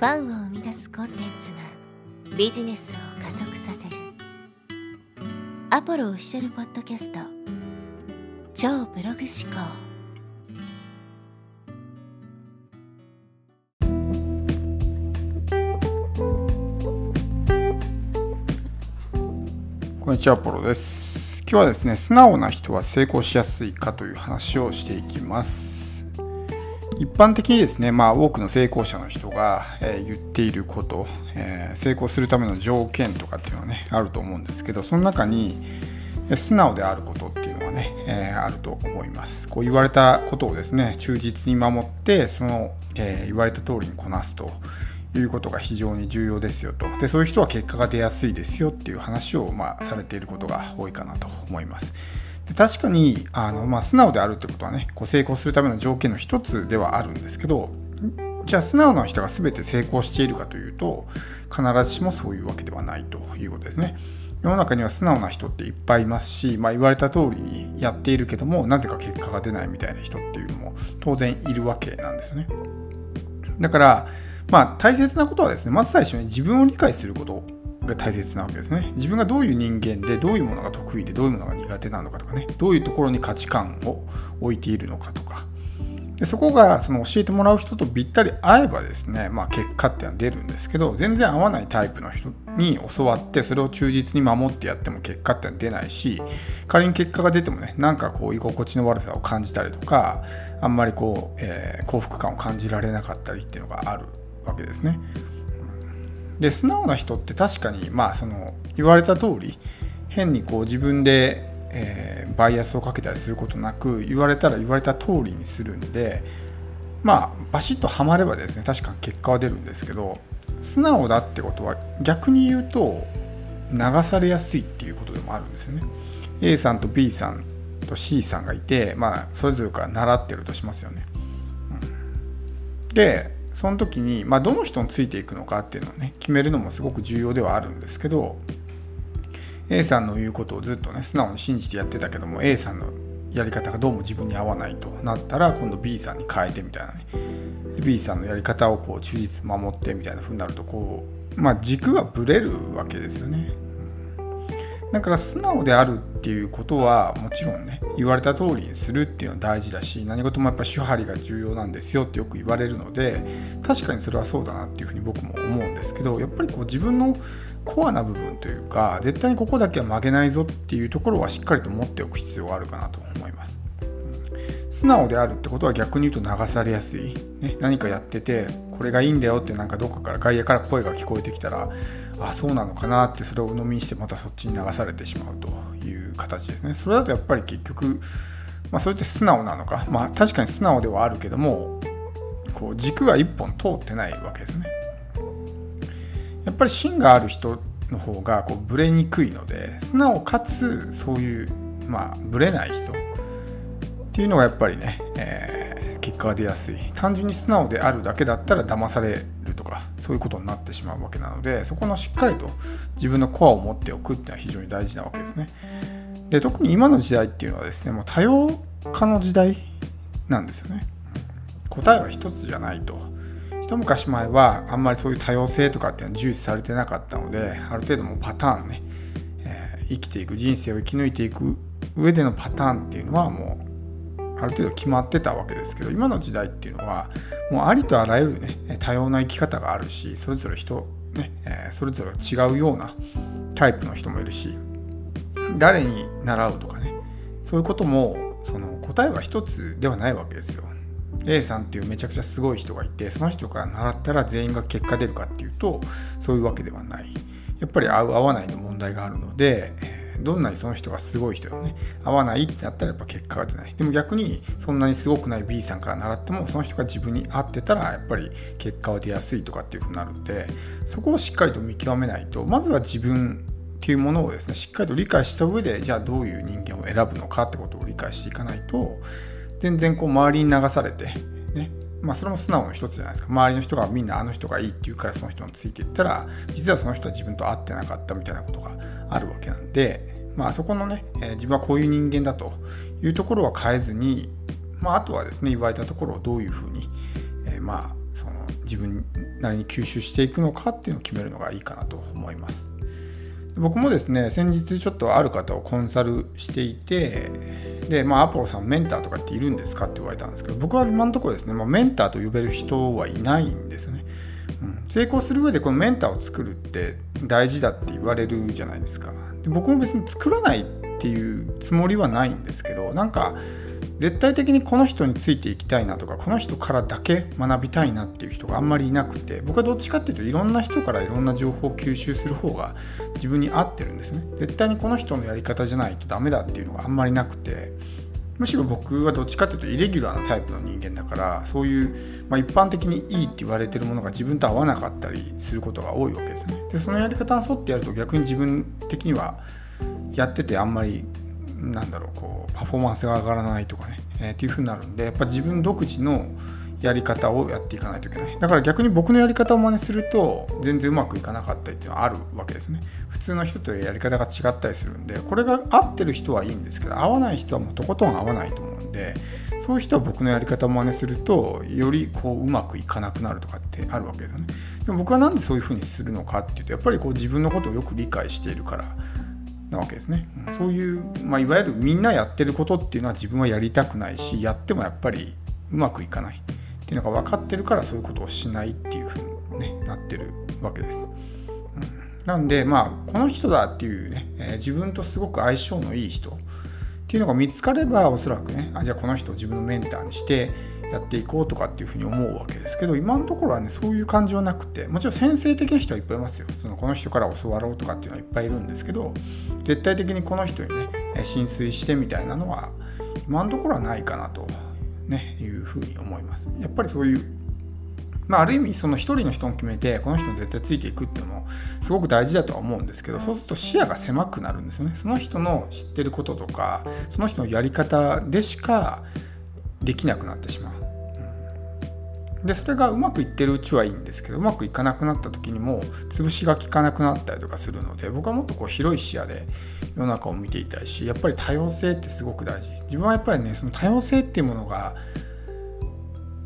ファンを生み出すコンテンツがビジネスを加速させるアポロオフィシャルポッドキャスト超ブログ思考こんにちは、アポロです。今日はですね、素直な人は成功しやすいかという話をしていきます。一般的にですね、まあ、多くの成功者の人が、え言っていること、え成功するための条件とかっていうのはね、あると思うんですけど、その中に、素直であることっていうのはね、えあると思います。こう言われたことをですね、忠実に守って、その、え言われた通りにこなすと。いうことが非常に重要ですよとでそういう人は結果が出やすいですよっていう話を、まあ、されていることが多いかなと思います確かにあの、まあ、素直であるってことはねこう成功するための条件の一つではあるんですけどじゃあ素直な人が全て成功しているかというと必ずしもそういうわけではないということですね。世の中には素直な人っていっぱいいますし、まあ、言われた通りにやっているけどもなぜか結果が出ないみたいな人っていうのも当然いるわけなんですよね。だから、まあ、大切なことはですね、まず最初に自分を理解することが大切なわけですね。自分がどういう人間で、どういうものが得意で、どういうものが苦手なのかとかね、どういうところに価値観を置いているのかとか。でそこがその教えてもらう人とぴったり合えばですね、まあ、結果っていうのは出るんですけど全然合わないタイプの人に教わってそれを忠実に守ってやっても結果っていうのは出ないし仮に結果が出てもねなんかこう居心地の悪さを感じたりとかあんまりこう、えー幸福感を感じられなかったりっていうのがあるわけですね。で素直な人って確かにまあその言われた通り変にこう自分で、えーバイアスをかけたりすることなく言われたら言われた通りにするんでまあバシッとはまればですね確かに結果は出るんですけど素直だってことは逆に言うと流されやすいっていうことでもあるんですよね。A さんと B さんと C さんがいてまあそれぞれから習ってるとしますよね。うんでその時に、まあ、どの人についていくのかっていうのをね決めるのもすごく重要ではあるんですけど A さんの言うことをずっとね素直に信じてやってたけども A さんのやり方がどうも自分に合わないとなったら今度 B さんに変えてみたいなね B さんのやり方をこう忠実守ってみたいな風になるとこうまあ軸がぶれるわけですよね。だから素直であるっていうことはもちろんね言われた通りにするっていうのは大事だし何事もやっぱ手張りが重要なんですよってよく言われるので確かにそれはそうだなっていうふうに僕も思うんですけどやっぱりこう自分のコアな部分というか絶対にここだけは曲げないぞっていうところはしっかりと持っておく必要があるかなと思います。素直であるってことは逆に言うと流されやすい、ね、何かやっててこれがいいんだよってなんかどっかから外野から声が聞こえてきたらあそうなのかなってそれを鵜呑みにしてまたそっちに流されてしまうという形ですね。それだとやっぱり結局、まあ、それって素直なのか？まあ確かに素直ではあるけどもこう軸が一本通ってないわけですね。やっぱり芯がある人の方がこうブレにくいので素直かつそういうまあブレない人っていうのがやっぱりね、えー結果が出やすい。単純に素直であるだけだったら騙されるとかそういうことになってしまうわけなのでそこのしっかりと自分のコアを持っておくっていうのは非常に大事なわけですね。で特に今の時代っていうのはですねもう多様化の時代なんですよね。答えは一つじゃないと。一昔前はあんまりそういう多様性とかっていうのは重視されてなかったのである程度もうパターンね、えー生きていく人生を生き抜いていく上でのパターンっていうのはもうある程度決まってたわけですけど今の時代っていうのはもうありとあらゆるね多様な生き方があるしそれぞれ人ね、えそれぞれ違うようなタイプの人もいるし誰に習うとかねそういうこともその答えは一つではないわけですよ。A さんっていうめちゃくちゃすごい人がいてその人から習ったら全員が結果出るかっていうとそういうわけではないやっぱり合う合わないの問題があるのでえどんなにその人がすごい人でもね合わないってなったらやっぱ結果が出ない。でも逆にそんなにすごくない B さんから習ってもその人が自分に合ってたらやっぱり結果は出やすいとかっていうふうになるのでそこをしっかりと見極めないとまずは自分っていうものをですねしっかりと理解した上でじゃあどういう人間を選ぶのかってことを理解していかないと全然こう周りに流されてまあそれも素直の一つじゃないですか周りの人がみんなあの人がいいって言うからその人についていったら実はその人は自分と合ってなかったみたいなことがあるわけなんでまあそこのね、えー自分はこういう人間だというところは変えずにまああとはですね言われたところをどういうふうに、えーまあその自自分なりに吸収していくのかっていうのを決めるのがいいかなと思います。僕もですね先日ちょっとある方をコンサルしていてで、まあ、アポロさんメンターとかっているんですかって言われたんですけど僕は今のところですね、まあ、メンターと呼べる人はいないんですね、うん、成功する上でこのメンターを作るって大事だって言われるじゃないですか。で僕も別に作らないっていうつもりはないんですけどなんか絶対的にこの人についていきたいなとかこの人からだけ学びたいなっていう人があんまりいなくて僕はどっちかっていうといろんな人からいろんな情報を吸収する方が自分に合ってるんですね。絶対にこの人のやり方じゃないとダメだっていうのがあんまりなくてむしろ僕はどっちかっていうとイレギュラーなタイプの人間だからそういう、まあ、一般的にいいって言われてるものが自分と合わなかったりすることが多いわけですね。でそのやり方に沿ってやると逆に自分的にはやっててあんまりなんだろうこうパフォーマンスが上がらないとかね、えー、っていう風になるんでやっぱ自分独自のやり方をやっていかないといけない。だから逆に僕のやり方を真似すると全然うまくいかなかったりっていうのはあるわけですね。普通の人とやり方が違ったりするんでこれが合ってる人はいいんですけど合わない人はもうとことん合わないと思うんでそういう人は僕のやり方を真似するとよりこううまくいかなくなるとかってあるわけですよね。でも僕は何でそういう風にするのかっていうとやっぱりこう自分のことをよく理解しているからなわけですね。そういう、まあ、いわゆるみんなやってることっていうのは自分はやりたくないしやってもやっぱりうまくいかないっていうのが分かってるからそういうことをしないっていうふうに、ね、なってるわけです。うん、なんでまあこの人だっていうね、えー、自分とすごく相性のいい人っていうのが見つかればおそらくねあじゃあこの人を自分のメンターにしてやっていこうとかっていうふうに思うわけですけど今のところはねそういう感じはなくてもちろん先生的な人はいっぱいいますよ。そのこの人から教わろうとかっていうのはいっぱいいるんですけど絶対的にこの人にね浸水してみたいなのは今のところはないかなと、ね、いうふうに思います。やっぱりそういうまあ、ある意味その一人の人を決めてこの人に絶対ついていくっていうのもすごく大事だとは思うんですけどそうすると視野が狭くなるんですね。その人の知ってることとかその人のやり方でしかできなくなってしまう。でそれがうまくいってるうちはいいんですけどうまくいかなくなった時にも潰しが効かなくなったりとかするので僕はもっとこう広い視野で世の中を見ていたいしやっぱり多様性ってすごく大事。自分はやっぱりねその多様性っていうものが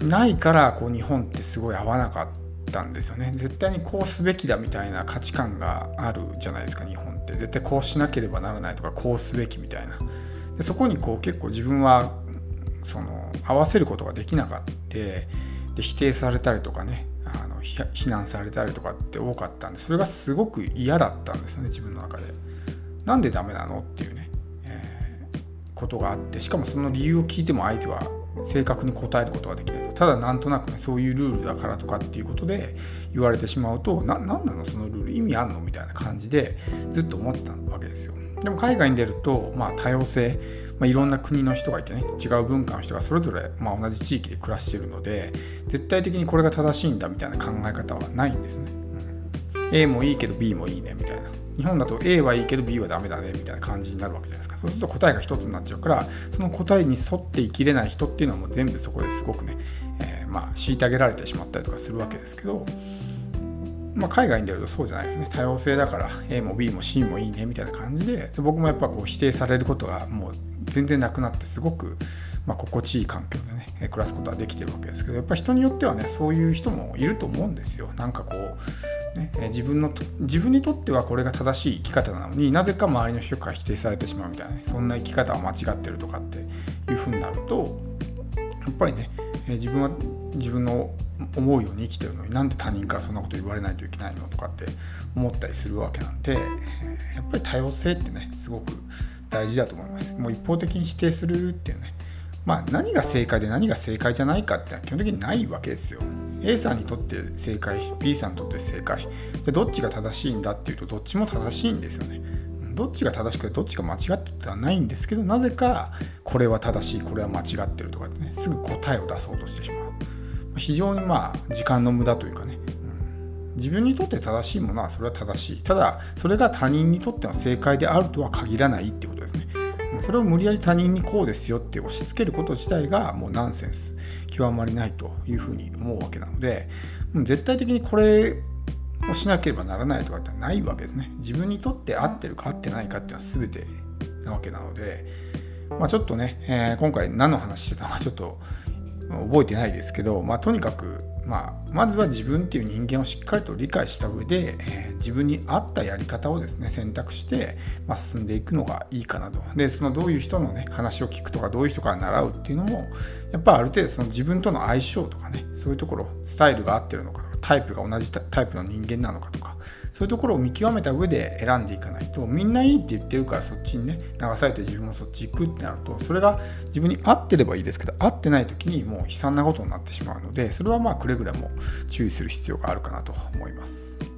ないからこう日本ってすごい合わなかったんですよね。絶対にこうすべきだみたいな価値観があるじゃないですか日本って。絶対こうしなければならないとかこうすべきみたいな。でそこにこう結構自分はその合わせることができなかった。で否定されたりとかねあの非難されたりとかって多かったんでそれがすごく嫌だったんですよね自分の中で。なんでダメなのっていうね、えー、ことがあってしかもその理由を聞いても相手は正確に答えることができないと。ただなんとなくねそういうルールだからとかっていうことで言われてしまうと何なの？そのルール意味あんの？みたいな感じでずっと思ってたわけですよ。でも海外に出ると、まあ、多様性まあ、いろんな国の人がいてね違う文化の人がそれぞれ、まあ、同じ地域で暮らしてるので絶対的にこれが正しいんだみたいな考え方はないんですね、うん、A もいいけど B もいいねみたいな。日本だと A はいいけど B はダメだねみたいな感じになるわけじゃないですか。そうすると答えが一つになっちゃうからその答えに沿って生きれない人っていうのはもう全部そこですごくね、えー、まあ虐げられてしまったりとかするわけですけどまあ、海外に出るとそうじゃないですね。多様性だから A も B も C もいいねみたいな感じでで僕もやっぱこう否定されることがもう全然なくなってすごく、まあ、心地いい環境でね暮らすことはできてるわけですけどやっぱ人によってはねそういう人もいると思うんですよなんかこう、ね、自分の自分にとってはこれが正しい生き方なのになぜか周りの人から否定されてしまうみたいな、ね、そんな生き方は間違ってるとかっていうふうになるとやっぱりね自分は自分の思うように生きてるのになんで他人からそんなこと言われないといけないのとかって思ったりするわけなんでやっぱり多様性ってねすごく大事だと思います。もう一方的に否定するっていうね。まあ何が正解で何が正解じゃないかって基本的にないわけですよ。A さんにとって正解、B さんにとって正解。でどっちが正しいんだっていうとどっちも正しいんですよね。どっちが正しくてどっちが間違ってるってはないんですけどなぜかこれは正しいこれは間違ってるとかってねすぐ答えを出そうとしてしまう非常にまあ時間の無駄というかね自分にとって正しいものはそれは正しいただそれが他人にとっての正解であるとは限らないってことそれを無理やり他人にこうですよって押し付けること自体がもうナンセンス。極まりないというふうに思うわけなので絶対的にこれをしなければならないとかってないわけですね。自分にとって合ってるか合ってないかっていうのは全てなわけなので、まあ、ちょっとね、えー、今回何の話してたのかちょっと覚えてないですけど、まあ、とにかくまあ、まずは自分っていう人間をしっかりと理解した上で、えー、自分に合ったやり方をですね選択して、まあ、進んでいくのがいいかなと。でそのどういう人のね話を聞くとかどういう人から習うっていうのもやっぱある程度その自分との相性とかねそういうところスタイルが合ってるのかタイプが同じタイプの人間なのかとかそういうところを見極めた上で選んでいかないとみんないいって言ってるからそっちにね流されて自分もそっち行くってなるとそれが自分に合ってればいいですけど合ってない時にもう悲惨なことになってしまうのでそれはまあくれぐれも注意する必要があるかなと思います。